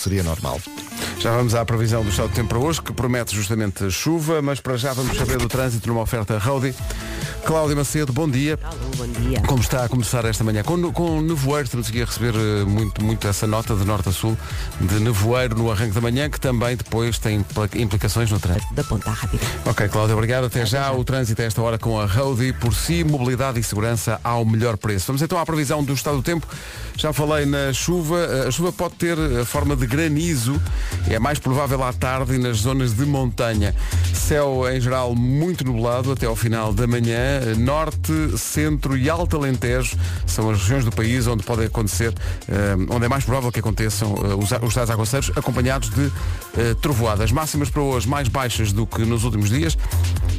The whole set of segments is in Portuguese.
seria normal. Já vamos à previsão do estado do tempo para hoje, que promete justamente chuva, mas para já vamos saber do trânsito numa oferta Roadie. Cláudia Macedo, bom dia. Alô, bom dia. Como está a começar esta manhã? Com, com nevoeiro, estamos aqui a receber eh, muito, muito essa nota de norte a sul, de nevoeiro no arranque da manhã, que também depois tem implicações no trânsito. Da ponta rápida. Ok, Cláudia, obrigado. Até já. O trânsito a esta hora com a Roadie. Por si, mobilidade e segurança ao melhor preço. Vamos então à previsão do estado do tempo. Já falei na chuva. A chuva pode ter a forma de granizo. É mais provável à tarde e nas zonas de montanha. Céu, em geral, muito nublado até ao final da manhã. Norte, centro e alto Alentejo são as regiões do país onde pode acontecer, eh, onde é mais provável que aconteçam eh, os, os tais aguaceiros, acompanhados de eh, trovoadas. Máximas para hoje mais baixas do que nos últimos dias.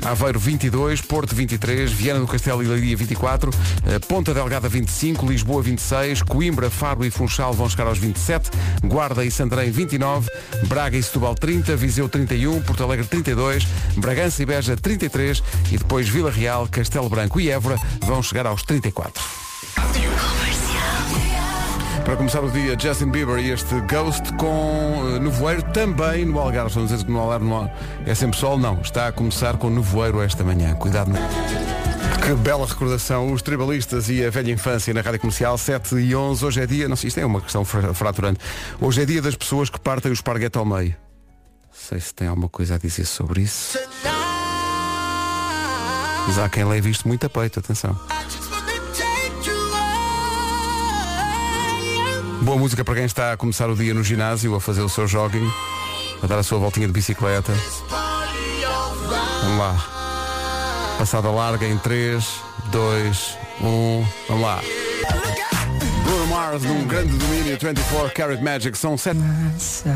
Aveiro 22, Porto 23, Viana do Castelo e Leiria 24, eh, Ponta Delgada 25, Lisboa 26, Coimbra, Faro e Funchal vão chegar aos 27, Guarda e Santarém 29, Braga e Setúbal 30, Viseu 31, Porto Alegre 32, Bragança e Beja 33 e depois Vila Real, Castelo Branco e Évora vão chegar aos 34. Para começar o dia, Justin Bieber e este Ghost com eh, nevoeiro também no Algarve. Estão a dizer que no Algarve não é sempre sol, não. Está a começar com nevoeiro esta manhã. Cuidado. Que bela recordação, os tribalistas e a velha infância na Rádio Comercial 7 e 11. Hoje é dia, não sei, isto é uma questão fra- fraturante. Hoje é dia das pessoas que partem o esparguete ao meio. Não sei se tem alguma coisa a dizer sobre isso. Mas há quem leve isto muito a peito, atenção. Boa música para quem está a começar o dia no ginásio, a fazer o seu jogging, a dar a sua voltinha de bicicleta. Vamos lá. Passada larga em 3, 2, 1. Vamos lá. Mars num grande domínio 24 Carat Magic são 7.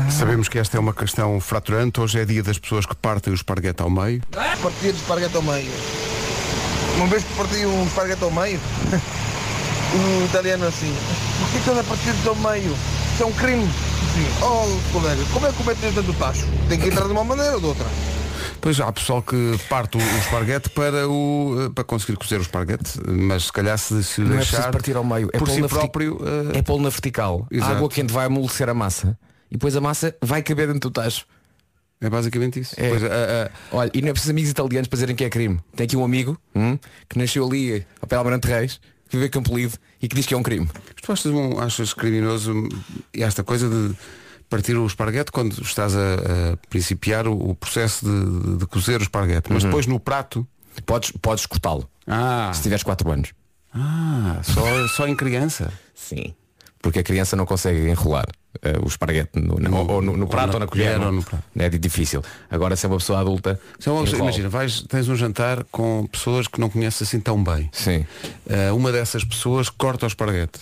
Sabemos que esta é uma questão fraturante. Hoje é dia das pessoas que partem o esparguete ao meio. Partir de esparguete ao meio. Uma vez que parti um esparguete ao meio, um italiano assim, por que estás a partir do meio? Isso é um crime. Assim, oh colega, como é que cometes dentro do tacho? Tem que entrar de uma maneira ou de outra. Pois há pessoal que parte o, o esparguete para, o, para conseguir cozer o esparguete, mas se calhar se, se Não é deixar preciso partir ao meio. É por si verti- próprio. eh, É pô-lo na vertical. Exato. A água quente vai amolecer a massa e depois a massa vai caber dentro do tacho. É basicamente isso. É. Pois, a- a- Olha, e não é preciso amigos italianos para dizerem que é crime. Tem aqui um amigo hum, que nasceu ali ao pé Almirante Reis, que vive em Campo Lido e que diz que é um crime. tu achas, um, achas criminoso esta coisa de partir o esparguete quando estás a, a principiar o, o processo de, de, cozer o esparguete, mas depois no prato. Podes, podes cortá-lo. Ah, Se tiveres 4 anos. ah só, só em criança. Sim. Porque a criança não consegue enrolar eh, o esparguete no, na- ou, ou no, no prato na ou na colher. não- ou no prato. É difícil. Agora se é uma pessoa adulta. É uma pessoa- imagina, vais, tens um jantar com pessoas que não conheces assim tão bem. Sim. Eh, uma dessas pessoas corta o esparguete.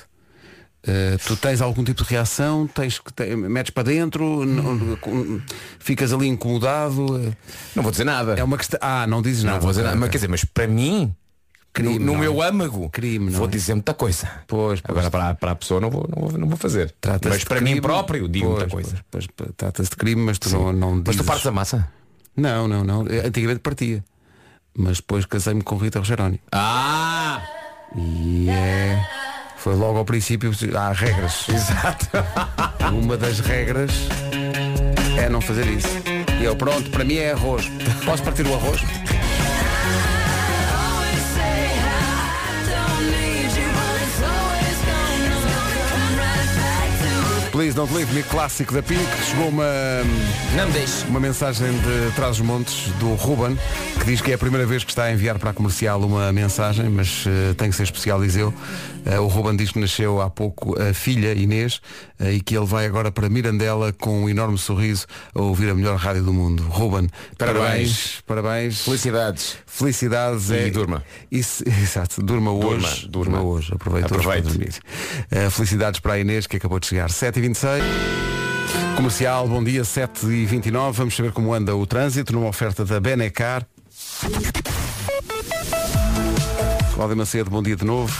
Eh, tu tens algum tipo de reação, tens que te- metes para dentro, não- com- ficas ali incomodado. Não vou dizer nada. É uma questão. Ah, não dizes Não nada. vou dizer nada. Mas quer dizer, mas para mim, Crime, no, no não meu é? âmago, Crime, não vou é? dizer muita coisa. Pois, pois. Agora para, para a pessoa não vou, não vou, não vou fazer. Mas para crime, mim próprio digo pois, muita coisa. pois, Trata-se de crime, mas tu Sim. não, não Mas dizes. tu partes a massa? Não, não, não. Eh, Antigamente partia. Mas depois casei-me com Rita Rogeroni. Ah! E é. Foi logo ao princípio, há regras. Exato. Uma das regras é não fazer isso. E eu, pronto, para mim é arroz. Posso partir o arroz? Please Don't Leave Me, clássico da Pink. Chegou uma, Não deixe. uma mensagem de Trás os Montes do Ruben, que diz que é a primeira vez que está a enviar para a comercial uma mensagem, mas eh, tem que ser especial, diz ele. Eh, o Ruben diz que nasceu há pouco a filha Inês eh, e que ele vai agora para Mirandela com um enorme sorriso a ouvir a melhor rádio do mundo. Ruben, parabéns, parabéns. Felicidades. Felicidades E é- durma. Isso, exato, durma Durma, hoje. durma. hoje. Aproveita hoje Aproveite. para dormir. Felicidades para a Inês que acabou de chegar. 7h26. Comercial, bom dia, 7h29. Vamos saber como anda o trânsito numa oferta da Benecar. Cláudia Macedo, bom dia de novo.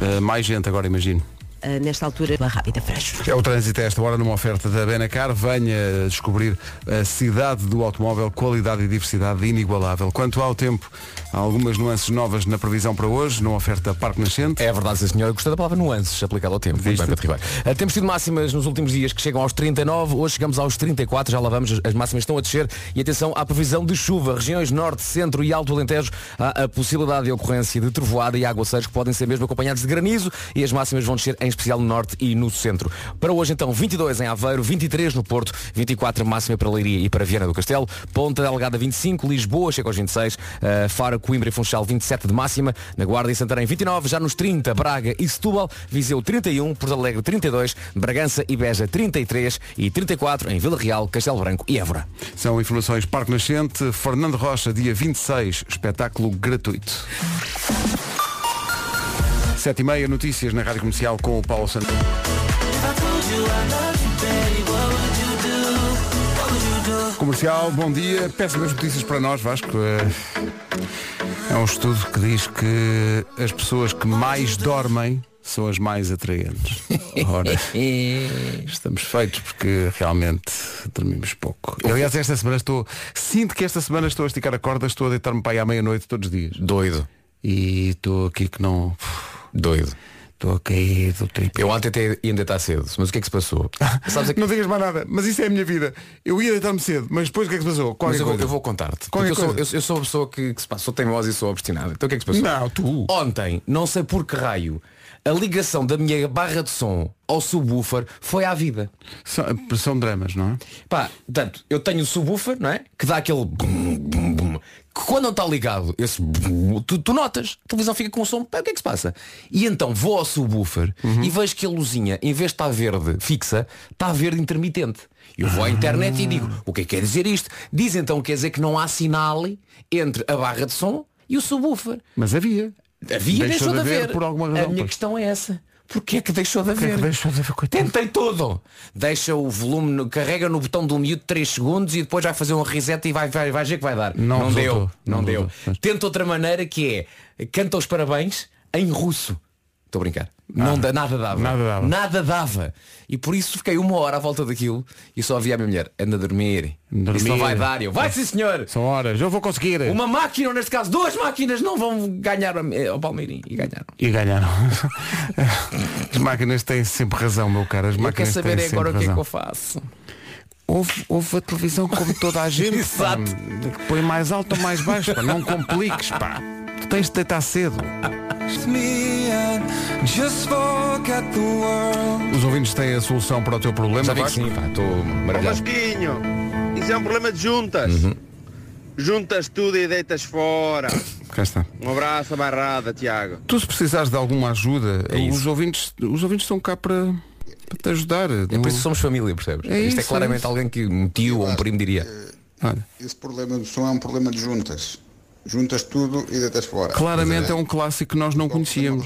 Eh, mais gente agora, imagino. eh, nesta altura, uma rápida freixo. É o trânsito a esta hora numa oferta da Benacar. Venha descobrir a cidade do automóvel, qualidade e diversidade inigualável. Quanto ao tempo, há algumas nuances novas na previsão para hoje, numa oferta Parque Nascente. É verdade, sim, senhor. Eu gostei da palavra nuances aplicada ao tempo. Muito bem, Pedro Ribeiro. Uh, temos tido máximas nos últimos dias que chegam aos 39, hoje chegamos aos 34, já lá vamos, as máximas estão a descer e atenção à previsão de chuva. Regiões norte, centro e alto Alentejo há a possibilidade de ocorrência de trovoada e aguaceiros que podem ser mesmo acompanhados de granizo e as máximas vão descer em especial no norte e no centro. Para hoje então 22 em Aveiro, 23 no Porto, 24 máxima para Leiria e para Viana do Castelo, Ponta Delgada 25, Lisboa chega aos 26, uh, Faro, Coimbra e Funchal 27 de máxima, na Guarda e Santarém 29, já nos 30 Braga e Setúbal, Viseu 31, Porto Alegre 32, Bragança e Beja 33 e 34 em Vila Real, Castelo Branco e Évora. São informações Parque Nascente. Fernando Rocha, dia 26, espetáculo gratuito. 7 e meia, notícias na Rádio Comercial com o Paulo Santos. Comercial, bom dia. Péssimas notícias para nós, Vasco. É, é um estudo que diz que as pessoas que mais dormem são as mais atraentes. Ora, estamos feitos porque realmente dormimos pouco. Aliás, esta semana estou. Sinto que esta semana estou a esticar a corda, estou a deitar-me para aí à meia-noite todos os dias. Doido. E estou aqui que não. Doido. Estou a cair do tripé. Eu ontem até ia deitar cedo, mas o que é que se passou? Sabes que... Não digas mais nada, mas isso é a minha vida. Eu ia deitar-me cedo, mas depois o que é que se passou? Qualquer Mas eu vou, eu vou contar-te. Eu sou, eu, eu sou a pessoa que, que se passa, sou teimosa e sou obstinada. Então o que é que se passou? Não, tu. Ontem, não sei por que raio, a ligação da minha barra de som ao subwoofer foi à vida. São, são dramas, não é? Pá, portanto, eu tenho o subwoofer, não é? Que dá aquele bum, bum, bum, que quando não está ligado, esse bum, tu, tu notas, a televisão fica com o som, pá, o que é que se passa? E então vou ao subwoofer e vejo que a luzinha, em vez de estar verde fixa, está verde intermitente. Eu vou à internet e digo, o que é que quer dizer isto? Diz então quer dizer que não há sinal entre a barra de som e o subwoofer. Mas havia. Havia Deixou deixou, de haver haver. por alguma A razão, minha pois. questão é essa. Porquê é que deixou de é haver? que deixou de haver? Tentei tudo. Deixa o volume, no- carrega no botão do mute 3 segundos e depois vai fazer um reset e vai, vai, vai ver que vai dar. Não resultou. deu. Não, Não deu. Pois. Tenta outra maneira que é canta os parabéns em russo. Estou a brincar. Não dá, nada dava. Nada dava. Nada dava. E por isso fiquei uma hora à volta daquilo e só havia a minha mulher. Anda a dormir. Dormir. Isso não vai dar. Eu, vai sim senhor. São horas, eu vou conseguir. Uma máquina, ou neste caso duas máquinas não vão ganhar eh, ao Palmeirim. E ganharam. E ganharam. As máquinas têm sempre razão, meu caro. As Eu máquinas saber têm é agora o que é que eu razão. faço. Ouve, ouve a televisão como toda a gente. pá. Exato. Põe mais alto ou mais baixo, pá. não compliques, pá. Tu tens de deitar cedo. Os ouvintes têm a solução para o teu problema. Já vi que sim, pá, estou Ó maravilhado. Vasquinho, isso é um problema de juntas. Juntas tudo e deitas fora. Cá está. Um abraço abarrada, Tiago. Tu se precisares de alguma ajuda, É isso. os ouvintes, os ouvintes estão cá para, para te ajudar. É por isso que somos família, percebes? É Isto é isso, claramente é isso. alguém que um tio ou um primo diria. Olha, Esse problema do som é um problema de juntas. Juntas tudo e deitas fora. claramente é Mas um clássico que nós não é conhecíamos.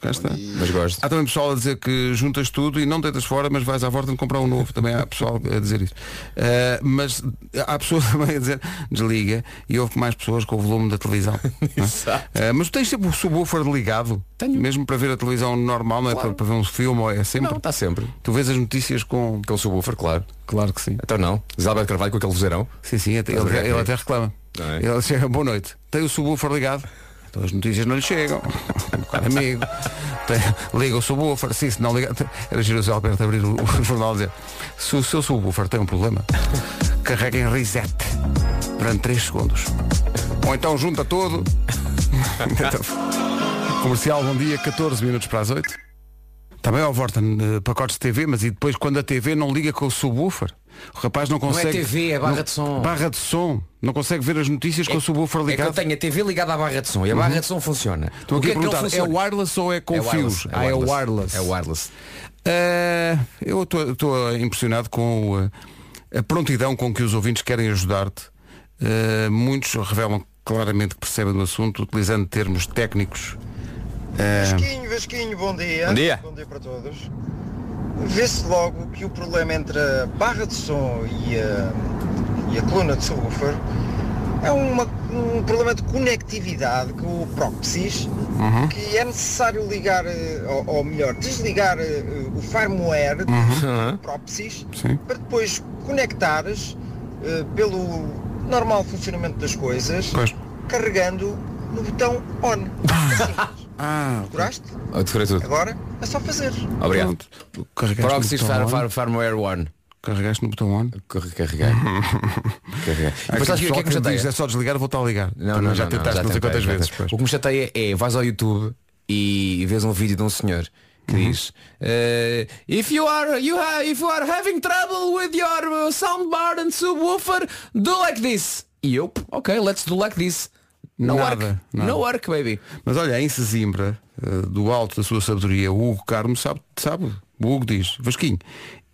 Cá está. Mas gosto. Há também pessoal a dizer que juntas tudo e não deitas fora, mas vais à volta de comprar um novo. Também há pessoal a dizer isso. Uh, mas há pessoas também a dizer desliga e houve mais pessoas com o volume da televisão. é? Exato. Uh, mas tu tens sempre o subwoofer ligado? Tenho. Mesmo para ver a televisão normal, não é Claro. para, para ver um filme ou é sempre? Não, está sempre. Tu vês as notícias com. Com o subwoofer, claro. Claro que sim. Então não. Zé Carvalho com aquele vozeirão. Sim, sim, até- ele, ele até reclama. É? Ele chega, boa noite. Tem o subwoofer ligado? Então as notícias não lhe chegam. Amigo. Tem, liga o subwoofer. Sim, se não liga. Era giro o Alberto abrir o, o jornal e dizer se o seu subwoofer tem um problema, carrega em reset durante 3 segundos. Ou então junta tudo. Comercial, bom dia, 14 minutos para as 8. Também ao Vorten eh, pacotes de TV, mas e depois quando a TV não liga com o subwoofer? O rapaz não é consegue. TV, é barra não- de som. Barra de som. Não consegue ver as notícias com o subwoofer É que eu ligado. tenho a TV ligada à barra de som e a barra de som funciona. Estou O aqui que a é não perguntar, é funciona? wireless ou é com É fios? wireless, ah, é wireless. É wireless. Eh, eu estou impressionado com eh, a prontidão com que os ouvintes querem ajudar-te. Eh, muitos revelam claramente que percebem do assunto, utilizando termos técnicos. Eh, Vasquinho, Vasquinho, bom dia. Bom dia. Bom dia para todos. Vê-se logo que o problema entre a barra de som e a, e a coluna de subwoofer é uma- um problema de conectividade com o Proxys, que é necessário ligar, eh, ou, ou melhor, desligar eh, o firmware do Proxys Sim. para depois conectares eh, pelo normal funcionamento das coisas, Pois. carregando no botão on. É simples. Ah, Decoraste? Eu decorei tudo. Agora é só fazer. Obrigado. pronto. Carregaste Proxys no botão Far. Firmware One. Carregaste no botão on. Carre- Carreguei. Carreguei. Depois sabes o que é que me chateia? diz, é só desligar, vou estar a ligar. Não, Também não, já não, tentaste não, sei tentei, quantas já vezes. tentei. pois. O que me chateia é, vais ao YouTube e vês um vídeo de um senhor que Uhum. diz eh, if you are you ha, if you are having trouble with your uh, soundbar and subwoofer do like this e eu ok let's do like this no Nada, work nada. no work baby Mas olha, em Sesimbra, eh, do alto da sua sabedoria, o Hugo Carmo sabe, sabe. O Hugo diz, Vasquinho,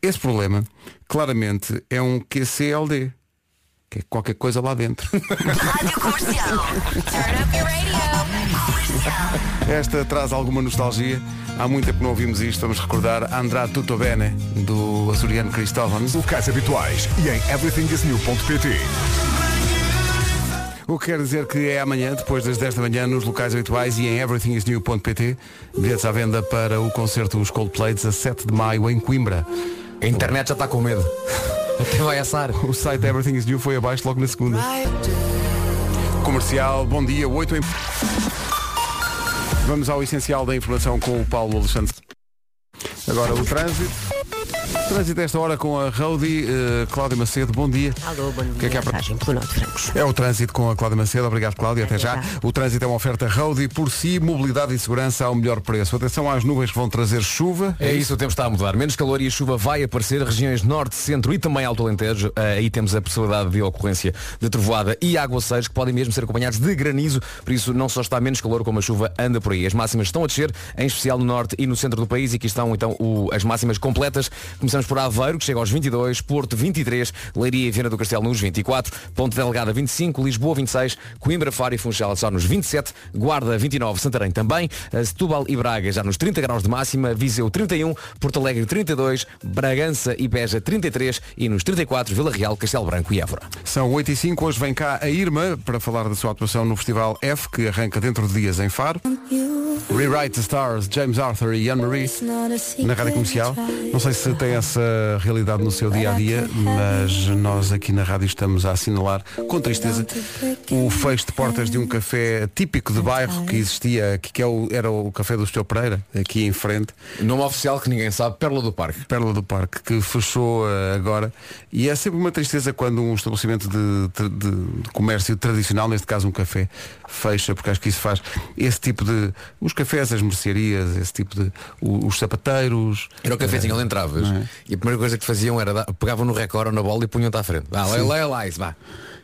esse problema claramente é um QCLD. Que é qualquer coisa lá dentro. Rádio Comercial. Turn up your radio. Esta traz alguma nostalgia. Há muito tempo que não ouvimos isto. Vamos recordar Andrade Tutto Bene, do açoriano Cristóvão. Locais habituais e em everythingisnew.pt. O que quer dizer que é amanhã, depois das 10 da manhã, nos locais habituais e em everythingisnew.pt. Bilhetes à venda para o concerto Os Coldplay, 17 de maio, em Coimbra. a internet já está com medo até vai assar O site Everything is New foi abaixo logo na segunda. Comercial, bom dia, 8 em... Vamos ao essencial da informação com o Paulo Alexandre. Agora o trânsito. Trânsito a esta hora com a Rodi, uh, Cláudia Macedo, bom dia. Alô, bom dia. que é que há para-. É o trânsito com a Cláudia Macedo, obrigado Cláudia, até Até já. já. O trânsito é uma oferta Rodi, por si, mobilidade e segurança ao melhor preço. Atenção às nuvens que vão trazer chuva. É isso, o tempo está a mudar. Menos calor e a chuva vai aparecer. Regiões norte, centro e também alto Alentejo. Eh, Aí temos a possibilidade de ocorrência de trovoada e aguaceiros que podem mesmo ser acompanhados de granizo. Por isso não só está menos calor como a chuva anda por aí. As máximas estão a descer, em especial no norte e no centro do país. E aqui estão então o- as máximas completas. Começamos por Aveiro, que chega aos 22, Porto 23, Leiria e Viana do Castelo nos 24, Ponte Delgada 25, Lisboa 26, Coimbra, Faro e Funchal só nos 27, Guarda 29, Santarém também, eh, Setúbal e Braga já nos 30 graus de máxima, Viseu 31, Porto Alegre 32, Bragança e Beja 33 e nos 34 Vila Real, Castelo Branco e Évora. São 8 e 5, hoje vem cá a Irma para falar da sua atuação no Festival F, que arranca dentro de dias em Faro. Rewrite the Stars, James Arthur e Anne-Marie na rádio comercial. Não sei se tem essa realidade no seu dia a dia, mas nós aqui na rádio estamos a assinalar com tristeza o fecho de portas de um café típico de bairro que existia, que que é o- era o café do Sr. Pereira, aqui em frente. Nome oficial que ninguém sabe, Pérola do Parque. Pérola do Parque, que fechou eh, agora. E é sempre uma tristeza quando um estabelecimento de, de- de comércio tradicional, neste caso um café, fecha, porque acho que isso faz esse tipo de. Os cafés, as mercearias, esse tipo de. os sapateiros. Era o cafezinho onde entravas e a primeira coisa que faziam era pegavam no recorde ou na bola e punham-te à frente. Vá, lá, lá, lá, isso, vá.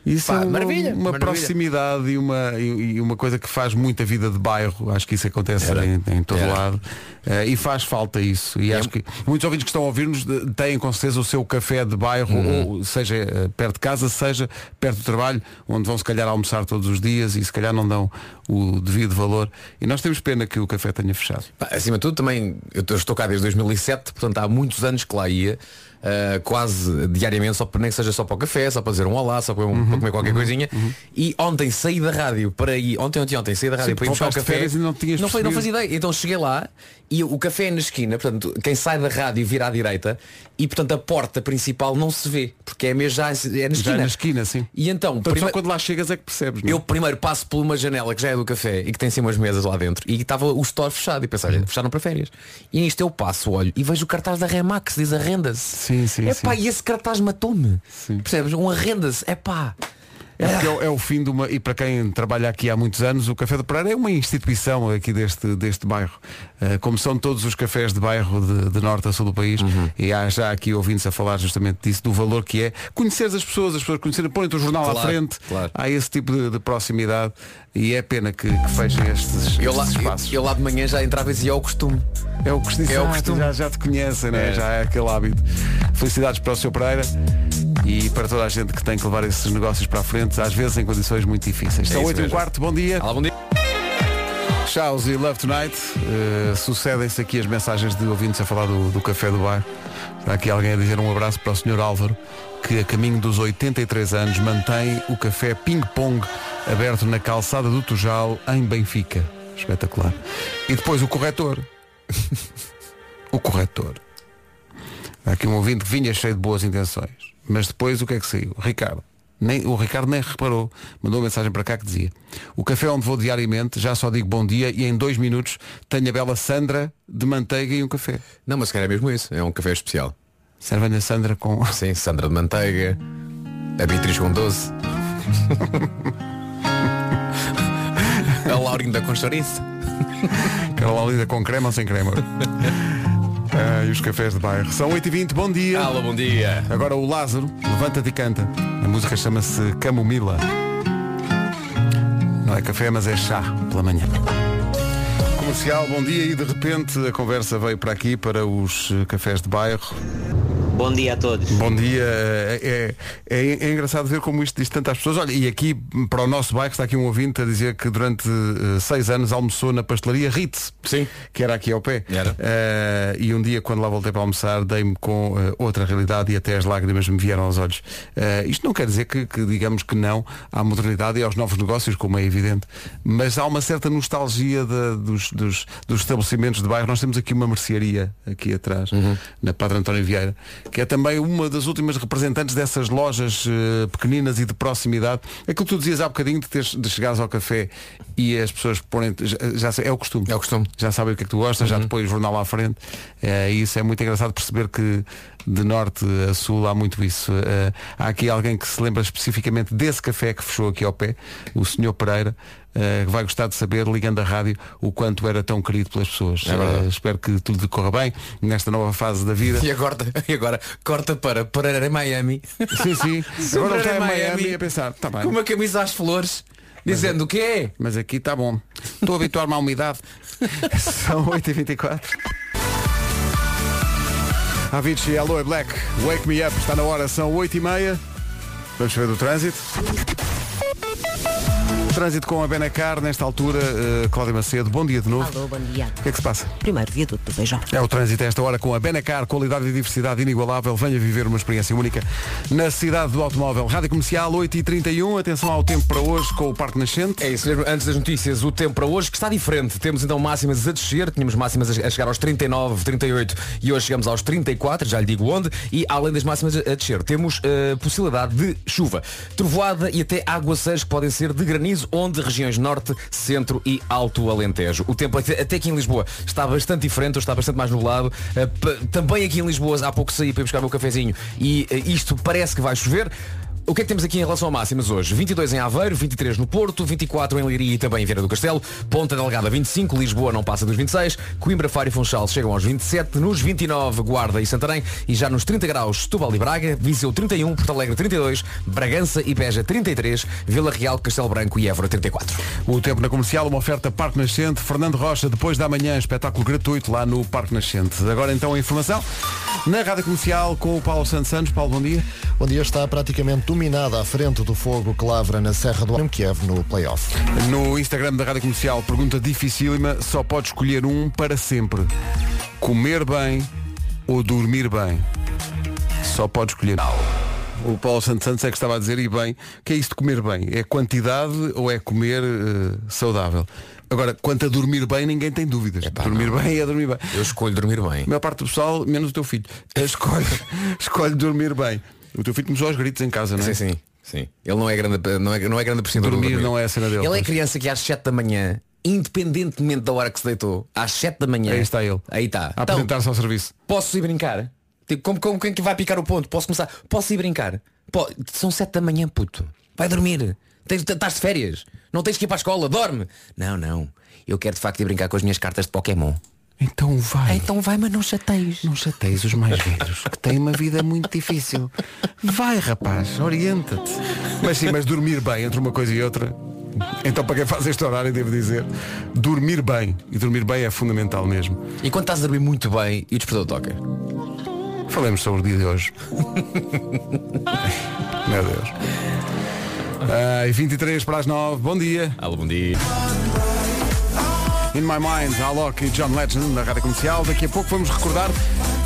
Isso Pá, é uma, maravilha, uma maravilha. proximidade e uma, e, uma coisa que faz muita vida de bairro. Acho que isso acontece em, em todo Era. lado. Eh, e faz falta isso. E É. acho que muitos ouvintes que estão a ouvir-nos têm com certeza o seu café de bairro, Uhum. ou seja eh, perto de casa, seja perto do trabalho, onde vão se calhar almoçar todos os dias e se calhar não dão o devido valor. E nós temos pena que o café tenha fechado. Pá, acima de tudo também, eu estou cá desde 2007, portanto há muitos anos que lá ia, ah, quase diariamente, só, para- nem que seja só para o café, só para dizer um olá, só para, um- Uhum, para comer qualquer coisinha. E ontem saí da rádio para ir, ontem, ontem, ontem, saí da rádio Sim, para ir buscar o café. e não tinhas não, foi, não fazia ideia. Então cheguei lá e o café é na esquina, portanto, quem sai da rádio vira à direita e portanto a porta principal não se vê, porque é mesmo já é na esquina. Já é na esquina, sim. E então, prime- só quando lá chegas é que percebes. não é? eu primeiro passo por uma janela que já é do café e que tem assim umas mesas lá dentro e estava o store fechado e pensei, olha, fecharam para férias. E nisto eu passo, olho e vejo o cartaz da Remax, diz arrenda-se. Sim, sim, É sim. pá, e esse cartaz matou-me. Percebes? Um arrenda-se, é pá. É porque é, o- é o fim de uma. E para quem trabalha aqui há muitos anos, o Café do Pereira é uma instituição aqui deste, deste bairro. Uh, como são todos os cafés de bairro de, de norte a sul do país. E há já aqui ouvintes a falar justamente disso, do valor que é conhecer as pessoas, as pessoas conhecerem, põem-te o jornal à Claro, frente. claro. Há esse tipo de, de proximidade e é pena que, que fechem estes, Eu lá, estes espaços. eu, eu lá de manhã já entrava e dizia ao costume. É o costume. É o costume. Já, já te conhecem, né? É. já é aquele hábito. Felicidades para o seu Pereira e para toda a gente que tem que levar esses negócios para a frente, às vezes em condições muito difíceis. São isso 8 e um quarto, bom dia. Alá, bom dia. Chaos e Love Tonight. Eh, Sucedem-se aqui as mensagens de ouvintes a falar do, do café do bar. Está aqui alguém a dizer um abraço para o Sr. Álvaro, que a caminho dos 83 anos mantém o café Ping Pong aberto na calçada do Tujal, em Benfica. Espetacular. E depois o corretor. o corretor. Há aqui um ouvinte que vinha cheio de boas intenções. Mas depois o que é que saiu? Ricardo. Nem, o Ricardo nem reparou. Mandou uma mensagem para cá que dizia O café onde vou diariamente, já só digo bom dia e em dois minutos tenho a bela Sandra de manteiga e um café. Não, mas se calhar é mesmo isso. É um café especial. Servem a Sandra com. Sim, Sandra de manteiga, a Beatriz com doce. a Laurinda com chouriço. Lida com creme ou sem creme? Ah, e os cafés de bairro. São 8h20, bom dia. Alô, bom dia. Agora o Lázaro, levanta-te e canta. A música chama-se Camomila. Não é café, mas é chá pela manhã. Comercial, bom dia e de repente a conversa veio para aqui, para os eh, cafés de bairro. Bom dia a todos. Bom dia. É, é, é engraçado ver como isto diz tantas pessoas. Olha, e aqui para o nosso bairro está aqui um ouvinte a dizer que durante eh, seis anos almoçou na pastelaria Ritz. Sim. Que era aqui ao pé. Era. Eh, e um dia quando lá voltei para almoçar dei-me com eh, outra realidade e até as lágrimas me vieram aos olhos. Isto não quer dizer que, que digamos que não à modernidade e aos novos negócios, como é evidente, mas há uma certa nostalgia da- dos, dos- dos estabelecimentos de bairro. Nós temos aqui uma mercearia aqui atrás, na Padre António Vieira, que é também uma das últimas representantes dessas lojas eh, pequeninas e de proximidade. Aquilo que tu dizias há bocadinho de, teres, de chegares ao café e as pessoas porem já, já é o costume. É o costume. Já sabem o que é que tu gostas, já te põe o jornal à frente. Eh, e isso é muito engraçado perceber que de norte a sul há muito isso. Eh, há aqui alguém que se lembra especificamente desse café que fechou aqui ao pé, o senhor Pereira, eh, que vai gostar de saber, ligando a rádio, o quanto era tão querido pelas pessoas. É. Eh, espero que tudo lhe corra bem nesta nova fase da vida. E agora, e agora corta para Pereira em Miami. Sim, sim. Agora está em Pereira Miami a pensar, tá bem. Com uma camisa às flores, dizendo o quê? Mas aqui está bom. Estou a habituar-me à umidade. São 8h24. Avicii, Aloe Black, Wake Me Up, está na hora, são 8h30. Vamos saber do trânsito. Trânsito com a Benacar, nesta altura, eh, Cláudia Macedo, bom dia de novo. Alô, bom dia. O que é que se passa? Primeiro viaduto do Feijão. É o trânsito a esta hora com a Benacar, qualidade e diversidade inigualável. Venha viver uma experiência única na cidade do automóvel. Rádio Comercial 8h31, atenção ao tempo para hoje com o Parque Nascente. É isso mesmo, antes das notícias, o tempo para hoje que está diferente. Temos então máximas a descer, tínhamos máximas a chegar aos 39, 38 e hoje chegamos aos 34, já lhe digo onde, e além das máximas a descer, temos eh, possibilidade de chuva, trovoada e até aguaceiros que podem ser de granizo, onde regiões norte, centro e alto Alentejo. O tempo até, aqui em Lisboa está bastante diferente, está bastante mais nublado. Eh, também aqui em Lisboa há pouco saí para buscar o meu cafezinho e eh, isto parece que vai chover. O que é que temos aqui em relação a máximas hoje? 22 em Aveiro, 23 no Porto, 24 em Leiria e também em Vieira do Castelo, Ponta Delgada 25, Lisboa não passa dos 26, Coimbra, Faro e Funchal chegam aos 27, nos 29 Guarda e Santarém e já nos 30 graus Setúbal e Braga, Viseu 31, Porto Alegre 32, Bragança e Beja 33, Vila Real, Castelo Branco e Évora 34. O tempo na comercial, uma oferta Parque Nascente. Fernando Rocha, depois da manhã, espetáculo gratuito lá no Parque Nascente. Agora então a informação na Rádio Comercial com o Paulo Santos Santos. Paulo, bom dia. Bom dia está praticamente dominada à frente do fogo que lavra na Serra do Em Kiev no playoff. No Instagram da Rádio Comercial, pergunta dificílima, só pode escolher um para sempre. Comer bem ou dormir bem? Só pode escolher. O Paulo Santos Santos é que estava a dizer, e bem, que é isso de comer bem? É quantidade ou é comer eh, saudável? Agora, quanto a dormir bem, ninguém tem dúvidas. dormir bem é dormir bem. Eu escolho dormir bem. A maior parte do pessoal, menos o teu filho, escolhe, escolhe dormir bem. O teu filho começou aos gritos em casa, não é? Sim, sim, sim. Ele não é grande, não é, não é grande apreciador do Dormir não é a cena dele, Ele é pois. criança que às 7 da manhã, independentemente da hora que se deitou, às 7 da manhã. Aí está ele. Aí está. A apresentar-se ao serviço. Posso ir brincar? Tipo, como, como quem que vai picar o ponto? Posso começar? Posso ir brincar? São sete da manhã, puto. Vai dormir. Tens- Estás de férias. Não tens que ir para a escola. Dorme. Não, não. Eu quero de facto ir brincar com as minhas cartas de Pokémon. Então vai. Então vai, mas não chateias. Não chateias os mais velhos, que têm uma vida muito difícil. Vai, rapaz, orienta-te. Mas sim, mas dormir bem entre uma coisa e outra. Então, para quem faz este horário, devo dizer, dormir bem. E dormir bem é fundamental mesmo. E quando estás a dormir muito bem e o despertador toca? Falemos sobre o dia de hoje. Meu Deus. Ai, 23 para as 9, bom dia. Alô, bom dia. In My Mind, Alok e John Legend na Rádio Comercial. Daqui a pouco vamos recordar,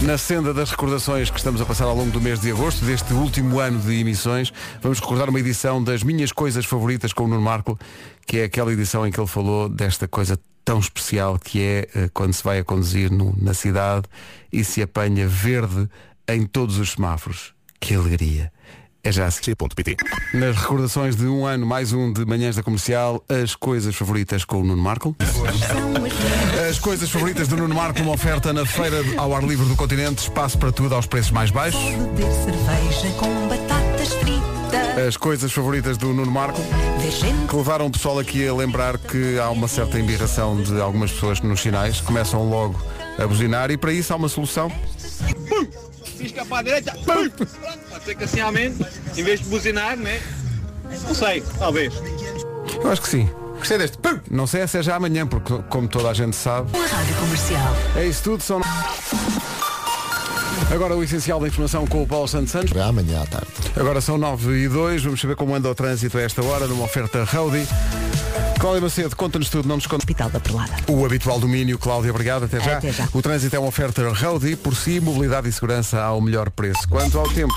na senda das recordações que estamos a passar ao longo do mês de agosto, deste último ano de emissões, vamos recordar uma edição das minhas coisas favoritas com o Nuno Marco, que é aquela edição em que ele falou desta coisa tão especial que é eh, quando se vai a conduzir no- na cidade e se apanha verde em todos os semáforos. Que alegria. É já assim. Nas recordações de um ano, mais um de Manhãs da Comercial, as coisas favoritas com o Nuno Marco. As coisas favoritas do Nuno Marco, uma oferta na feira ao ar livre do continente, espaço para tudo aos preços mais baixos. Beber cerveja com batatas fritas. As coisas favoritas do Nuno Marco, que levaram o pessoal aqui a lembrar que há uma certa embirração de algumas pessoas nos sinais, começam logo a buzinar e para isso há uma solução. Pisca para a direita. Pum! Pode ser que assim aumente, em vez de buzinar, né? Não sei, talvez. Eu acho que sim. Gostei deste. Pum! Não sei se é já amanhã, porque como toda a gente sabe, rádio comercial. é isso tudo. São... Agora o essencial da informação com o Paulo Santos Santos. Amanhã à tarde. Agora são 9 e 2, vamos saber como anda o trânsito a esta hora, numa oferta Rowdy. Cláudia Macedo, conta-nos tudo, não nos conta. Hospital da Perlada. O habitual domínio, Cláudia, obrigado, até já. Até já. O trânsito é uma oferta Rowdy, por si, mobilidade e segurança ao melhor preço. Quanto ao tempo,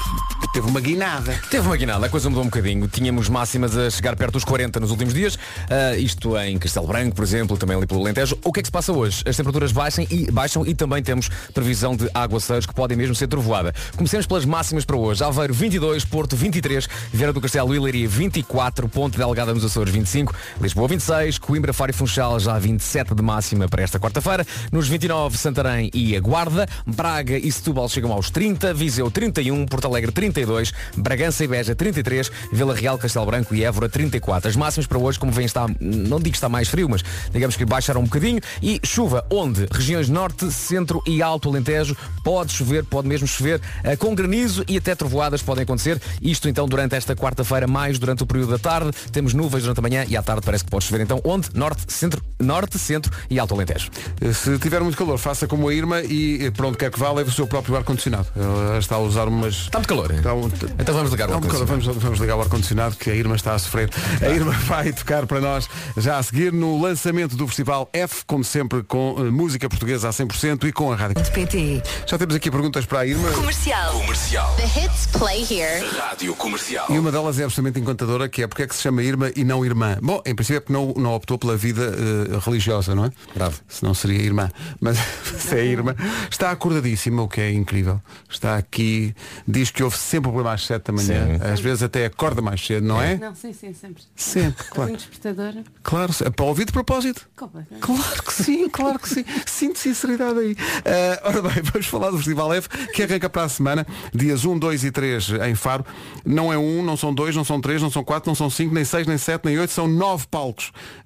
teve uma guinada. Teve uma guinada, a coisa mudou um bocadinho. Tínhamos máximas a chegar perto dos 40 nos últimos dias. Ah, isto em Castelo Branco, por exemplo, também ali pelo Alentejo. O que é que se passa hoje? As temperaturas baixam e, baixam e também temos previsão de aguaceiros que podem mesmo ser trovoada. Comecemos pelas máximas para hoje. Aveiro 22, Porto 23, Vieira do Castelo e Leiria 24, Ponte Delgada nos Açores 25, Lisboa 26, Coimbra, Faro e Funchal já 27 de máxima para esta quarta-feira. Nos 29, Santarém e a Guarda, Braga e Setúbal chegam aos 30, Viseu 31, Porto Alegre 32, Bragança e Beja 33, Vila Real, Castelo Branco e Évora 34. As máximas para hoje, como vem, está, não digo que está mais frio, mas digamos que baixaram um bocadinho. E chuva, onde? Regiões Norte, Centro e Alto Alentejo, pode chover, pode mesmo chover, eh, com granizo e até trovoadas podem acontecer. Isto então durante esta quarta-feira, mais durante o período da tarde. Temos nuvens durante a manhã e à tarde parece que pode chover. Então, onde? Norte, Centro, Norte, Centro e Alto Alentejo. Se tiver muito calor, faça como a Irma e para onde quer que vá, leve o seu próprio ar-condicionado. Ela está a usar umas. Está muito calor. Está um- Então vamos ligar o bocado- ar-condicionado. vamos, vamos ligar o ar-condicionado que a Irma está a sofrer. A Irma vai tocar para nós já a seguir no lançamento do Festival F, como sempre, com eh, música portuguesa a 100% e com a rádio. PT. Já temos aqui perguntas para a Irma. Comercial. Comercial. The hits play here. Rádio Comercial. E uma delas é absolutamente encantadora, que é porque é que se chama Irma e não Irmã. Bom, em princípio é porque não, não optou pela vida eh, religiosa, não é? Bravo. Senão seria Irmã. Mas se é Irmã. Está acordadíssima, o que é incrível. Está aqui, diz que houve sempre problema às 7 da manhã. Às vezes até acorda mais cedo, não é? Não, sim, sim, sempre. Sempre, claro. Despertadora. Claro, é para ouvir de propósito. Claro que sim, claro que sim. Sinto sinceridade aí. Ah, ora bem, vamos falar do Festival F, que arranca para a semana, dias 1, 2 e 3 em Faro. Não é um, não são dois, não são três, não são quatro, não são cinco, nem seis, nem sete, nem oito, são nove palcos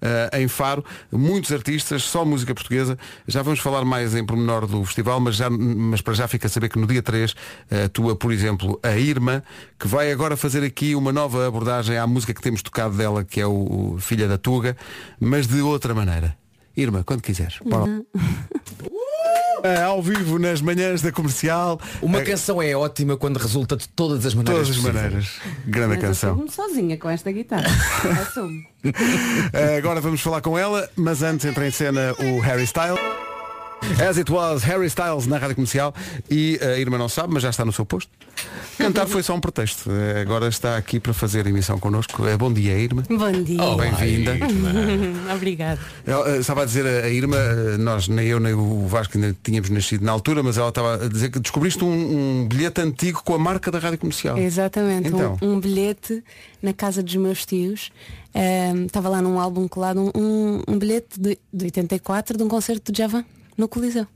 ah, em Faro. Muitos artistas, só música portuguesa. Já vamos falar mais em pormenor do festival, mas, já, mas para já fica a saber que no dia 3 atua, por exemplo, a Irma, que vai agora fazer aqui uma nova abordagem à música que temos tocado dela, que é o, o Filha da Tuga, mas de outra maneira. Irma, quando quiseres. Bora Ah, ao vivo nas manhãs da comercial. Uma Ah, canção é ótima quando resulta de todas as maneiras. Todas as possíveis. maneiras. Grande Mas eu canção. assumo sozinha com esta guitarra. Assumo. Ah, agora vamos falar com ela, mas antes entra em cena o Harry Styles. As it was, Harry Styles na rádio comercial e a Irma não sabe, mas já está no seu posto. Cantar foi só um pretexto. Eh, Agora está aqui para fazer a emissão connosco. Eh, Bom dia, Irma. Bom dia. Oh, Bem-vinda. Obrigada. Eh, Estava a dizer a Irma, eh, nós, nem eu nem o Vasco ainda tínhamos nascido na altura, mas ela estava a dizer que descobriste um, um bilhete antigo com a marca da rádio comercial. Exatamente. Então. Um, um bilhete na casa dos meus tios. Ehm, Estava lá num álbum colado um, um, um bilhete de, de 84 de um concerto de Javan no Coliseu.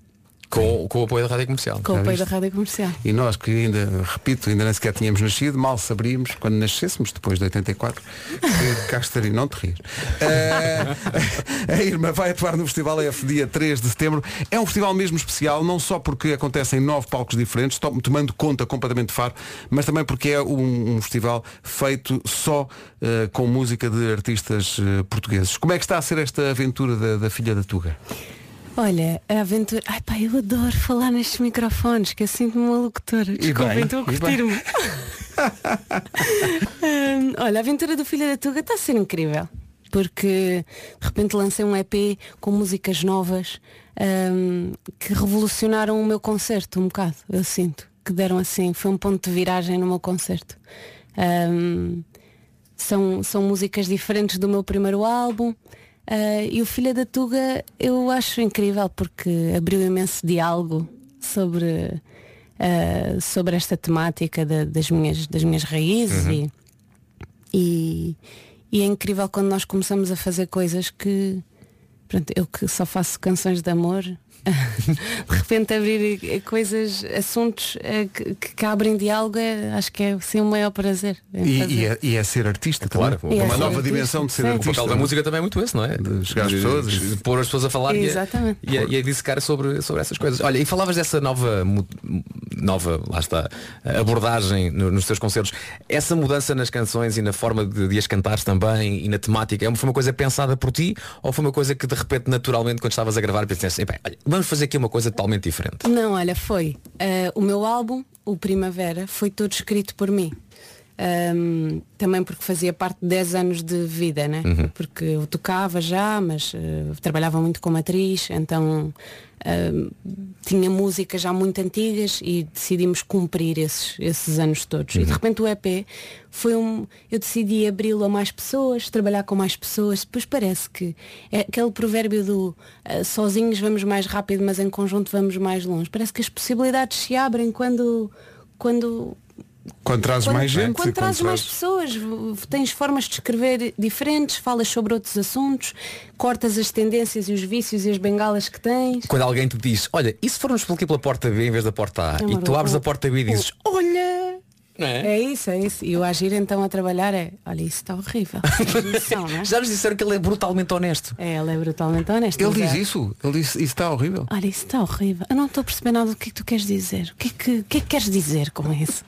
Com, com o apoio da rádio comercial. Com o apoio da rádio comercial. E nós que ainda, repito, ainda nem sequer tínhamos nascido, mal saberíamos, quando nascêssemos, depois de 84, que cá estaria, não te rias. Eh, a Irma vai atuar no Festival F dia 3 de setembro. É um festival mesmo especial, não só porque acontecem nove palcos diferentes, to- tomando conta completamente de Faro, mas também porque é um, um festival feito só eh, com música de artistas eh, portugueses. Como é que está a ser esta aventura da, da filha da Tuga? Olha, a aventura. Ai pá, eu adoro falar nestes microfones, que eu sinto-me uma locutora. Desculpem, bem, estou a curtir-me. Hum, olha, a aventura do Filho da Tuga está a ser incrível. porque de repente lancei um EP com músicas novas ahm, que revolucionaram o meu concerto um bocado, eu sinto, que deram assim, foi um ponto de viragem no meu concerto. Ahm, são, são músicas diferentes do meu primeiro álbum. Ah, e o Filha da Tuga eu acho incrível porque abriu imenso diálogo sobre, ah, sobre esta temática da- das, minhas, das minhas raízes Uhum. e, e, e é incrível quando nós começamos a fazer coisas que pronto, eu que só faço canções de amor de repente abrir coisas, assuntos eh, que, que abrem diálogo é, acho que é sim o maior prazer E, e é, e é ser artista Claro, também. E é uma nova artista, dimensão de ser sim. O artista. papel da música também é muito esse, não é? De chegar às pessoas. de pôr as pessoas a falar e a- Exatamente. e a, e a dissecar sobre, sobre essas coisas. Olha, e falavas dessa nova, nova lá está, abordagem no- nos teus concertos. Essa mudança nas canções e na forma de, de as cantares também e na temática, é uma- foi uma coisa pensada por ti ou foi uma coisa que de repente naturalmente quando estavas a gravar pensaste assim, "Epá, olha, vamos fazer aqui uma coisa totalmente diferente. Não, olha, foi. eh, o meu álbum, o Primavera, foi todo escrito por mim. Ahm, também porque fazia parte de 10 anos de vida, né? Uhum. Porque eu tocava já, mas eh, trabalhava muito como atriz, então ahm, tinha músicas já muito antigas e decidimos cumprir esses, esses anos todos. E de repente o EP foi um. Eu decidi abri-lo a mais pessoas, trabalhar com mais pessoas. Depois parece que é aquele provérbio do ah, sozinhos vamos mais rápido, mas em conjunto vamos mais longe. Parece que as possibilidades se abrem quando. quando Quando trazes quando, mais gente. quando trazes mais pessoas, tens formas de escrever diferentes, falas sobre outros assuntos, cortas as tendências e os vícios e as bengalas que tens. Quando alguém te diz, olha, e se formos aqui pela porta B em vez da porta A? É e tu abres a porta B e dizes, Olha! Não é? É isso, é isso. E o agir então a trabalhar é, olha, isso está horrível. Noção, é? Já nos disseram que ele é brutalmente honesto. É, ele é brutalmente honesto. Ele diz é- isso. Ele disse, isso está horrível. Olha, isso está horrível. Eu não estou a perceber nada do que é que tu queres dizer. O que é que, que, é que queres dizer com isso?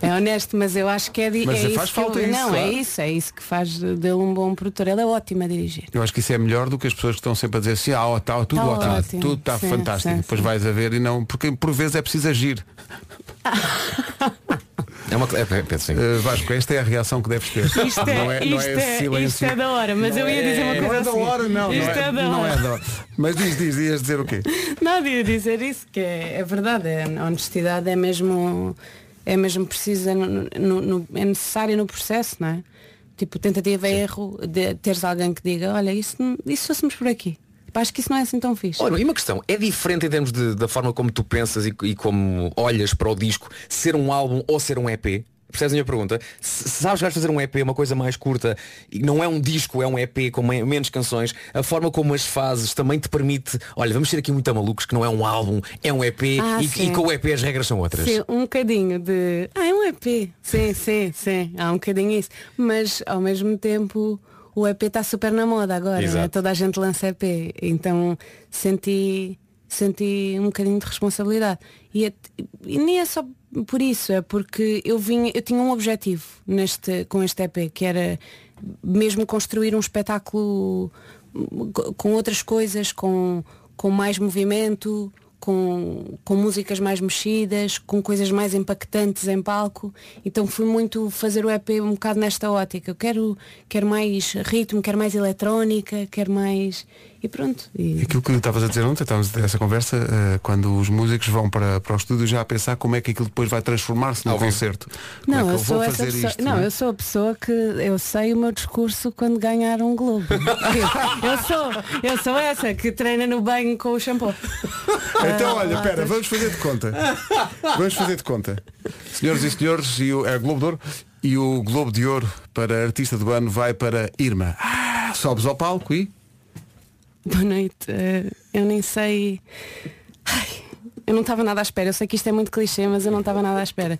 É honesto, mas eu acho que é, Mas é faz isso que falta eu, isso, Não, é claro. isso, é isso que faz dele um bom produtor. Ele é ótimo a dirigir. Eu acho que isso é melhor do que as pessoas que estão sempre a dizer assim, ah, ó, tá, tudo Tá ótimo, ótimo. tudo está Sim, fantástico. sim, Depois sim. vais a ver e não, porque por vezes é preciso agir. É uma é, é, assim. Uh, Vasco, esta é a reação que deves ter. Isto é, não é, não isto, é, é, silêncio. isto é da hora, mas eu ia dizer uma Não coisa é da assim. hora, não. Isto não, é, é da não hora. é da hora. Mas diz, diz, ias dizer o quê? Nada ia dizer isso, que é, é verdade, é, a honestidade é mesmo, é mesmo precisa, no- no- no- é necessária no processo, não é? Tipo, tentativa e erro, de teres alguém que diga, olha, isso, isso fôssemos por aqui. Acho que isso não é assim tão fixe. Olha, e uma questão, é diferente em termos de- da forma como tu pensas e, e como olhas para o disco, ser um álbum ou ser um EP? Percebes a minha pergunta? Se sabes que vais fazer um EP, uma coisa mais curta, e não é um disco, é um EP com me- menos canções, a forma como as fazes também te permite, olha, vamos ser aqui muito malucos, que não é um álbum, é um EP Ah, e, e com o EP as regras são outras. Sim, um bocadinho de. Ah, é um EP. Sim, sim, sim. Há um bocadinho isso. Mas ao mesmo tempo o EP está super na moda agora, Exato. né? toda a gente lança EP. Então senti, senti um bocadinho de responsabilidade. E, é- e nem é só por isso, é porque eu vinha, eu tinha um objetivo neste, com este EP, que era mesmo construir um espetáculo co- com outras coisas, com, com mais movimento, com, com músicas mais mexidas, com coisas mais impactantes em palco. Então fui muito fazer o EP um bocado nesta ótica. Eu quero, quero mais ritmo, quero mais eletrónica, quero mais. E pronto. E... Aquilo que estavas a dizer ontem, estávamos a ter essa conversa, eh, quando os músicos vão para, para o estúdio já a pensar como é que aquilo depois vai transformar-se num concerto. Como Não, é eu vou sou essa fazer pessoa, isto, não, é? eu sou a pessoa que eu sei o meu discurso quando ganhar um globo. eu sou, eu sou essa que treina no banho com o shampoo. Então, Ah, olha, espera, vamos fazer de conta. Vamos fazer de conta. Senhoras e senhores, e o, é Globo de Ouro e o Globo de Ouro para Artista do Ano vai para Irma. Ah, sobes ao palco e. Boa noite. Eh, eu nem sei. Ai, eu não estava nada à espera. Eu sei que isto é muito clichê, mas eu não estava nada à espera.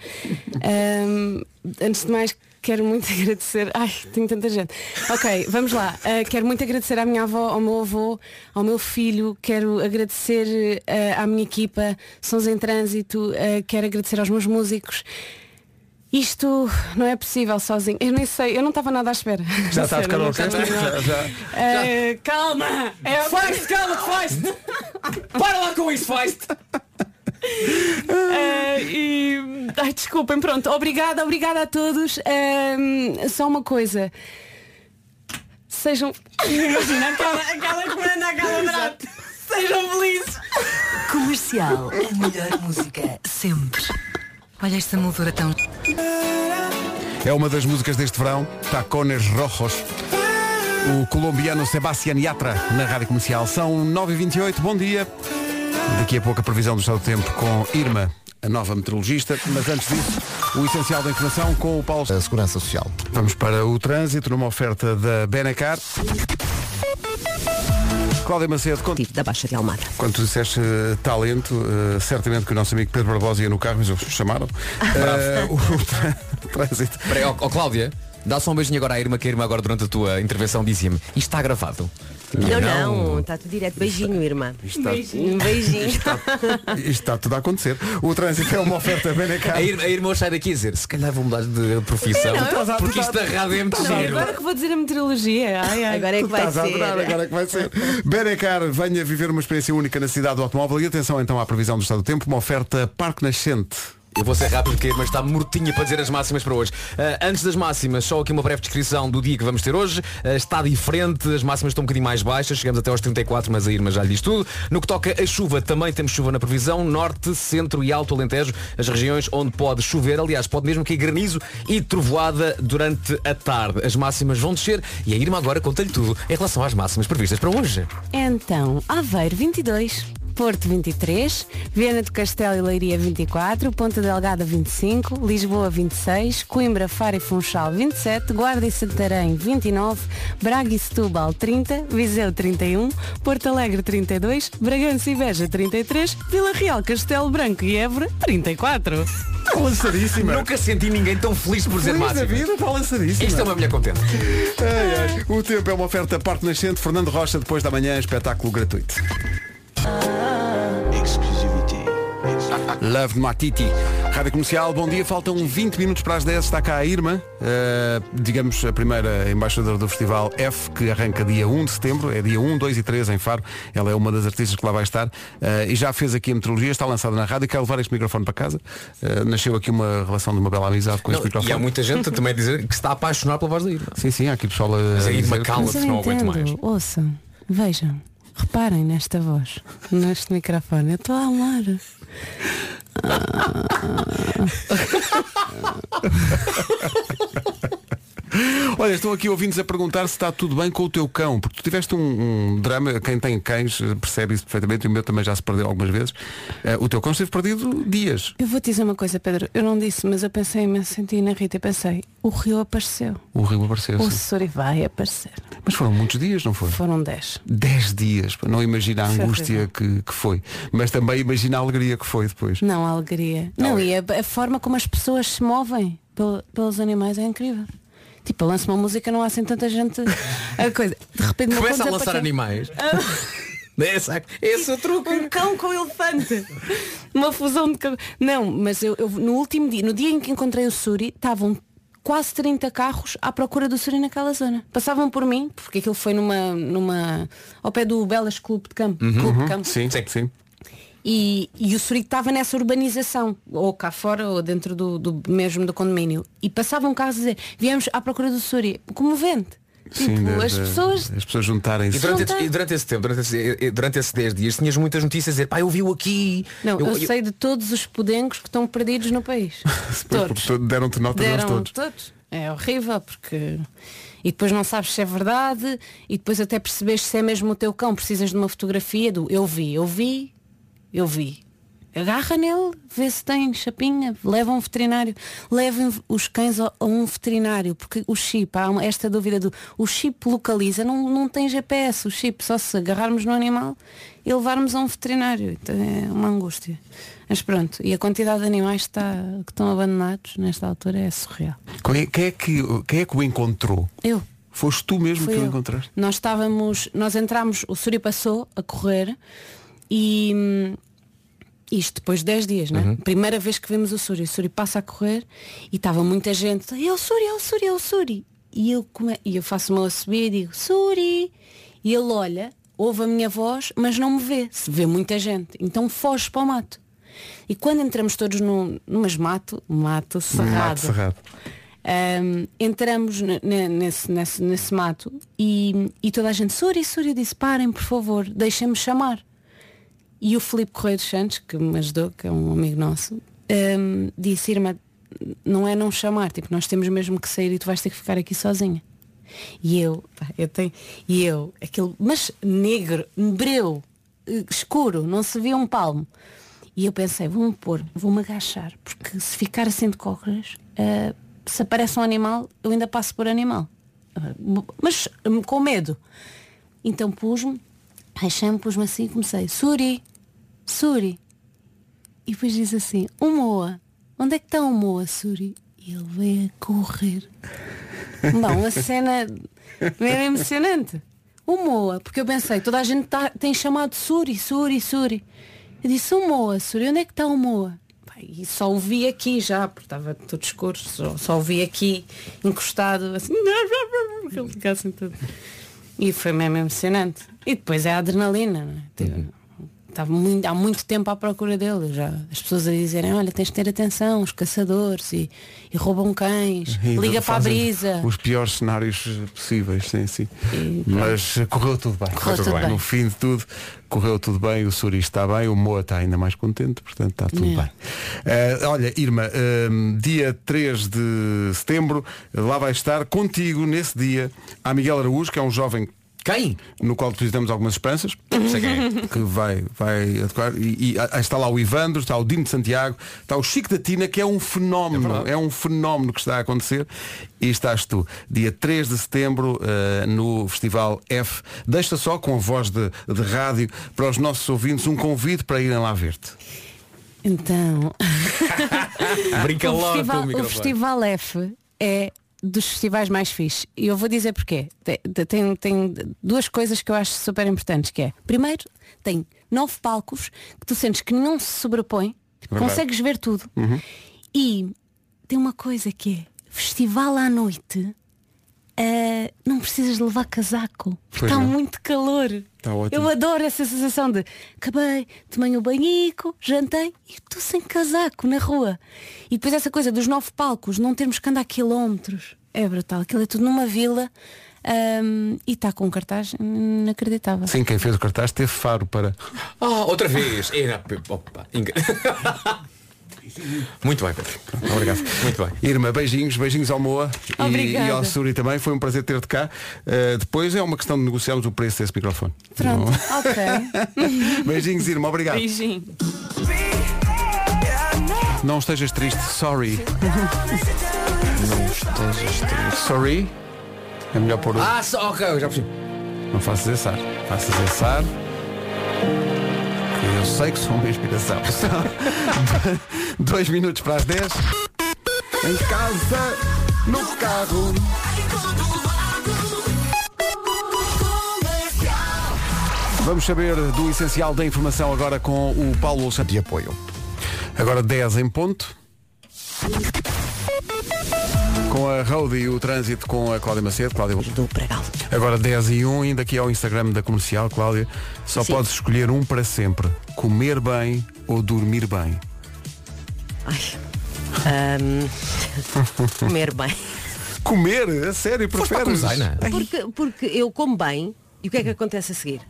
Ahm, antes de mais, quero muito agradecer. Ai, tenho tanta gente. Ok, vamos lá. Ah, quero muito agradecer à minha avó, ao meu avô, ao meu filho. Quero agradecer ah, à minha equipa, Sons em Trânsito. Quero agradecer aos meus músicos. Isto não é possível sozinho. Eu nem sei, eu não estava nada à espera. Já está a tocar a orquestra? Já, já. Eh, calma! É Faz-te, calma, faz-te! Para lá com isso, faz-te! Eh, e ai, desculpem, pronto, obrigada, obrigada a todos. Ehm, só uma coisa. sejam. Imagina aquela, aquela que manda aquela brata. Sejam felizes. Comercial, a melhor música sempre. Olha esta moldura tão. É uma das músicas deste verão, Tacones Rojos. O colombiano Sebastián Yatra na Rádio Comercial. São 9h28, bom dia. Daqui a pouco a previsão do estado do tempo com Irma, a nova meteorologista. Mas antes disso, o essencial da informação com o Paulo. A Segurança Social. Vamos para o trânsito numa oferta da Benacar. Cláudia Macedo, conta. da Baixa de Almada. Quando tu disseste eh, talento, eh, certamente que o nosso amigo Pedro Barbosa ia no carro, mas eles chamaram. Eh, o trâ- trânsito. Peraí, ó, ó, Cláudia, dá só um beijinho agora à Irma, que a Irma agora durante a tua intervenção dizia-me, isto está gravado. Não, não, está tudo direto. Beijinho, irmã. está- Um beijinho. Isto está tudo a acontecer. O trânsito é uma oferta Benacar. A Irma, a Irma hoje sai daqui a dizer, se calhar vou mudar de profissão, Não, eu- porque isto da rádio é muito Não, giro. agora que vou dizer a meteorologia. Ai, ai. Agora é que vai a ser. adorar, agora é que vai ser. Benacar, venha viver uma experiência única na cidade do automóvel e atenção então à previsão do estado do tempo, uma oferta Parque Nascente. Eu vou ser rápido porque a Irma está mortinha para dizer as máximas para hoje. Ah, antes das máximas, só aqui uma breve descrição do dia que vamos ter hoje. Ah, está diferente, as máximas estão um bocadinho mais baixas, chegamos até aos 34, mas a Irma já lhe diz tudo. No que toca a chuva, também temos chuva na previsão, norte, centro e alto Alentejo, as regiões onde pode chover, aliás, pode mesmo cair granizo e trovoada durante a tarde. As máximas vão descer e a Irma agora conta-lhe tudo em relação às máximas previstas para hoje. Então, Aveiro 22, Porto 23, Viana do Castelo e Leiria 24, Ponta Delgada 25, Lisboa 26, Coimbra, Faro e Funchal 27, Guarda e Santarém 29, Braga e Setúbal 30, Viseu 31, Porto Alegre 32, Bragança e Beja 33, Vila Real, Castelo Branco e Évora 34. Está lançadíssima. Nunca senti ninguém tão feliz por dizer Feliz da máximas. vida, está lançadíssima. Isto é uma mulher contente. Ai, ai. O tempo é uma oferta Parque Nascente, Fernando Rocha, depois da manhã, espetáculo gratuito. Love Matiti. Rádio Comercial, bom dia. Faltam 20 minutos para as 10. Está cá a Irma, eh, digamos a primeira embaixadora do Festival F, que arranca dia 1 de setembro. É dia 1, 2 e 3 em Faro. Ela é uma das artistas que lá vai estar. eh, e já fez aqui a meteorologia, está lançada na rádio. Quer levar este microfone para casa. Eh, nasceu aqui uma relação de uma bela amizade com Não, este microfone. e há muita gente também a dizer que está a apaixonar pela voz da Irma. Sim, sim, há aqui pessoal a. Mas a Irma cala-se, não aguento mais. ouçam, vejam, reparem nesta voz, neste microfone. Eu estou a amar. Olha, estão aqui ouvintes a perguntar se está tudo bem com o teu cão, porque tu tiveste um, um drama, quem tem cães eh, percebe isso perfeitamente, e o meu também já se perdeu algumas vezes. Eh, o teu cão esteve perdido dias. Eu vou te dizer uma coisa, Pedro. Eu não disse, mas eu pensei imenso em ti e na Rita. Eu pensei, o rio apareceu. O rio apareceu. O. Sori vai aparecer. Mas foram muitos dias, não foi? Foram 10. Dez dias, não imagina a Foi angústia que, que foi. Mas também imagina a alegria que foi depois. Não, a alegria. Não, e a, a forma como as pessoas se movem pel- pelos animais é incrível. Tipo, eu lanço uma música, não há assim tanta gente. A coisa. De repente Começa a lançar animais. Esse, esse é o truque. Um cão com elefante. Uma fusão de cão. Não, mas eu, eu no último dia, no dia em que encontrei o Suri, estavam quase 30 carros à procura do Suri naquela zona. Passavam por mim, porque aquilo foi numa. numa ao pé do Belas Clube de Campo. Clube de Campo. Sim, sim. E, e o Suri estava nessa urbanização, ou cá fora, ou dentro do, do mesmo do condomínio. E passavam carros a dizer, viemos à procura do Suri. Comovente. Tipo, Sim, de- as de- pessoas. as pessoas juntarem-se. E durante, esse, e durante esse tempo, durante, esse, durante esses 10 dias, tinhas muitas notícias a dizer, pá, eu vi-o aqui. Não, eu, sei de todos os podengos que estão perdidos no país. todos. Porque Deram-te nota Deram todos. É horrível porque. E depois não sabes se é verdade e depois até percebes se é mesmo o teu cão, precisas de uma fotografia do eu vi, eu vi, eu vi. Agarra nele, vê se tem chapinha, leva um veterinário, levem os cães a, um veterinário, porque o chip, há esta dúvida do o chip localiza, não, não tem GPS, o chip, só se agarrarmos no animal e levarmos a um veterinário. Então é uma angústia. Mas pronto, e a quantidade de animais está, que estão abandonados nesta altura é surreal. Quem é, quem é que, quem é que o encontrou? Eu. Foste tu mesmo Fui que o eu. encontraste? Nós estávamos, nós entramos, o Suri passou a correr e hum, isto depois de 10 dias, né? Uhum. Primeira vez que vemos o Suri, o Suri passa a correr e estava muita gente, é o Suri, é o Suri, é o Suri. E eu, come... e eu faço e digo, Suri! E ele olha, ouve a minha voz, mas não me vê, se vê muita gente. Então foge para o mato. E quando entramos todos no, mas mato, mato cerrado. Mato cerrado. Ahm, entramos ne- ne- nesse, nesse, nesse mato e, e toda a gente, Suri, Suri, disse, parem, por favor, deixem-me chamar. E o Filipe Correia dos Santos, que me ajudou, que é um amigo nosso, ahm, disse, Irma, não é não chamar, tipo, nós temos mesmo que sair e tu vais ter que ficar aqui sozinha. E eu, pá, eu tenho, e eu, aquele, mas negro, breu, escuro, não se via um palmo. E eu pensei, vou-me pôr, vou-me agachar, porque se ficar assim de cócoras, eh, se aparece um animal, eu ainda passo por animal. Mas hum, com medo. Então pus-me, achei-me, pus-me assim e comecei, Suri, Suri. E depois diz assim, o Moa, onde é que está o Moa, Suri? E ele veio a correr. Bom, a cena é emocionante. O Moa, porque eu pensei, toda a gente tá- tem chamado Suri, Suri, Suri. Eu disse, o Moa, Suri, onde é que está o Moa? E só o vi aqui já, porque estava todo escuro, só, só o vi aqui, encostado, assim, ele assim tudo. E foi mesmo emocionante. E depois é a adrenalina, não é? Tipo, Estava muito, há muito tempo à procura dele. Já, as pessoas a dizerem, olha, tens de ter atenção, os caçadores e, e roubam cães, E liga para a brisa. Os piores cenários possíveis, sim, sim. Mas correu tudo bem. Correu tudo bem. No fim de tudo, correu tudo bem, o Suri está bem, o Moa está ainda mais contente, portanto está tudo É. bem. Eh, olha, Irma, eh, dia 3 de setembro, lá vai estar contigo nesse dia a Miguel Araújo, que é um jovem Quem? no qual depositamos algumas esperanças. Sei quem é. Que vai, vai atuar. E, e, ah, está lá o Ivandro, está o Dino de Santiago, está o Chico da Tina, que é um fenómeno. É, um fenómeno que está a acontecer. E estás tu, dia 3 de setembro, eh, no Festival F. Deixa só com a voz de, de rádio para os nossos ouvintes um convite para irem lá ver-te. Então, Brinca o, logo com festival, o o. Festival F é dos festivais mais fixes. E eu vou dizer porquê. Tem, tem, duas coisas que eu acho super importantes, que é, primeiro, tem nove palcos que tu sentes que não se sobrepõem, Verdade. consegues ver tudo. E tem uma coisa que é festival à noite. Ah, não precisas de levar casaco está muito calor. Ótimo. Eu adoro essa sensação de acabei, tomei o banhico, jantei e estou sem casaco na rua. E depois essa coisa dos nove palcos, não termos que andar quilómetros. É brutal. Aquilo é tudo numa vila ahm, e está com um cartaz inacreditável. Sim, quem fez o cartaz teve faro para. Ah, outra vez. Era- opa, Muito bem, Pedro. Obrigado. Muito bem. Irma, beijinhos, beijinhos ao Moa e, Obrigada. e ao Suri também. Foi um prazer ter-te cá. Uh, depois é uma questão de negociarmos o preço desse microfone. Pronto, Não- ok. Beijinhos, Irma, obrigado. Beijinho. Não estejas triste, sorry. Não estejas triste. Sorry. É melhor pôr o. Ah, só, ok, eu já percebi. Não faças esse ar. Faças esse ar. Que eu sei que sou uma inspiração. Dois minutos para as 10. Em casa, no carro. Vamos saber do essencial da informação agora com o Paulo Santos. De apoio. Agora 10 em ponto. Com a Road e o trânsito com a Cláudia Macedo. Cláudia... Do Pregal. Agora 10 e 1, indo aqui ao Instagram da comercial, Cláudia. Só Sim. podes escolher um para sempre. Comer bem ou dormir bem. Ai. Ahm, comer bem. Comer? A sério, preferes? Porque, porque eu como bem e o que é que acontece a seguir?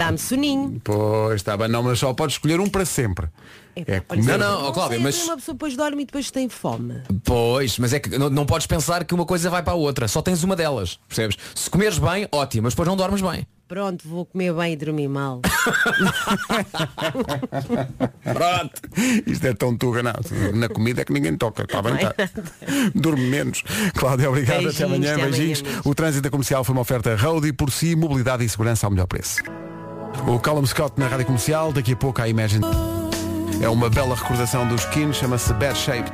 Dá-me soninho. Pois, está bem. Não, mas só podes escolher um para sempre. É Olha, comer. Não, não, ó, Cláudia, mas- Uma pessoa depois dorme e depois tem fome. Pois, mas é que não, não podes pensar que uma coisa vai para a outra. Só tens uma delas, percebes? Se comeres bem, ótimo, mas depois não dormes bem. Pronto, vou comer bem e dormir mal. Pronto. Isto é tão tuga, não. Na comida é que ninguém toca. Está bem, está. Dorme menos. Cláudia, obrigado. Até Beijinhos, amanhã. até amanhã, Beijinhos. beijinhos. O trânsito da comercial foi uma oferta Roadie por si, mobilidade e segurança ao melhor preço. O Callum Scott na rádio comercial, daqui a pouco a Imagine. É uma bela recordação dos Skin, chama-se Bad Shaped.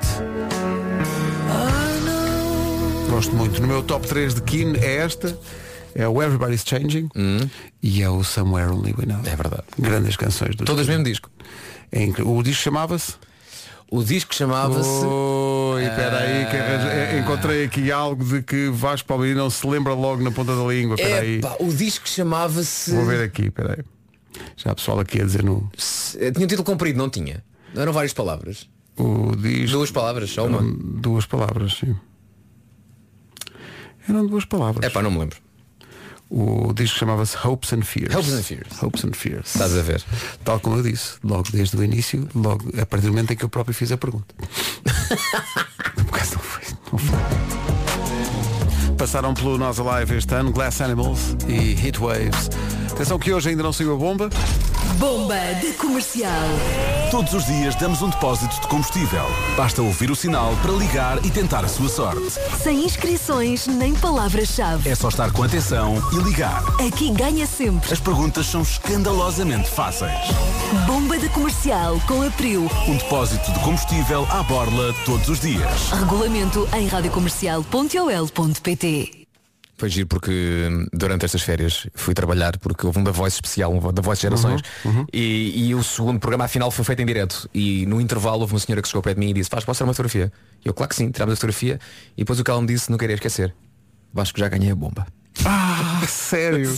Gosto muito. No meu top 3 de Kin é esta. É o Everybody's Changing e é o Somewhere Only We Know. Hum. É verdade. Grandes canções dos Todas mesmo disco. É. O disco chamava-se? O disco chamava-se. Oi, espera aí, que arranjo- eh, encontrei aqui algo de que Vasco Palmeiras não se lembra logo na ponta da língua. Espera aí. O disco chamava-se. Vou ver aqui, espera aí. Já há pessoal aqui a dizer no. Eh, Tinha um título comprido, não tinha? Eram várias palavras. O disco. Duas palavras, só uma. Duas palavras, sim. Eram duas palavras. É pá, não me lembro. O disco chamava-se Hopes and Fears. Hopes and Fears. Hopes and Fears. Estás a ver. Tal como eu disse, logo desde o início, logo a partir do momento em que eu próprio fiz a pergunta. Não foi, não foi. Passaram pelo Nós Alive este ano, Glass Animals e Heat Waves. Atenção que hoje ainda não saiu a bomba. Bomba de comercial. Todos os dias damos um depósito de combustível. Basta ouvir o sinal para ligar e tentar a sua sorte. Sem inscrições nem palavras-chave. É só estar com atenção e ligar. Aqui ganha sempre. As perguntas são escandalosamente fáceis. Bomba de comercial com Abril. Um depósito de combustível à borla todos os dias. Regulamento em radiocomercial.ol.pt Foi giro porque hum, durante estas férias fui trabalhar porque houve um da Voice especial, um da Voice Gerações E, e o segundo programa afinal foi feito em direto e no intervalo houve uma senhora que chegou perto de mim e disse faz, posso tirar uma fotografia? E eu, claro que sim, tirámos a fotografia e depois o que ela me disse não queria esquecer. Vasco já ganhei a bomba. Ah, sério?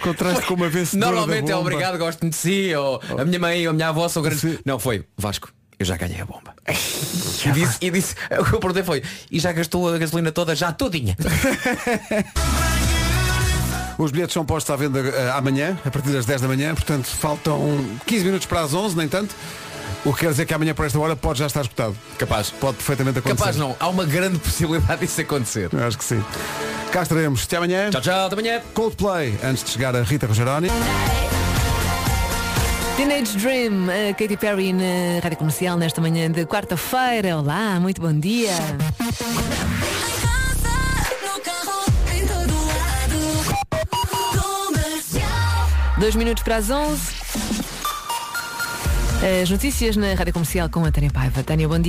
Contraste com uma vencedora Normalmente é obrigado, gosto de si, ou a minha mãe ou a minha avó são grandes. Não, foi, Vasco, eu já ganhei a bomba. e disse, e disse, o que eu perguntei foi, e já gastou a gasolina toda, já todinha. Os bilhetes são postos à venda eh, amanhã, a partir das 10 da manhã, portanto faltam 15 minutos para as 11, nem tanto. O que quer dizer que amanhã por esta hora pode já estar esgotado. Capaz. Pode perfeitamente acontecer. Capaz não, há uma grande possibilidade disso acontecer. Eu acho que sim. Cá estaremos. Até amanhã. Tchau, tchau, até amanhã. Coldplay, antes de chegar a Rita Rogeroni. Teenage Dream, a Katy Perry na Rádio Comercial nesta manhã de quarta-feira. Olá, muito bom dia. Dois minutos para as 11. As notícias na Rádio Comercial com a Tânia Paiva. Tânia, bom dia.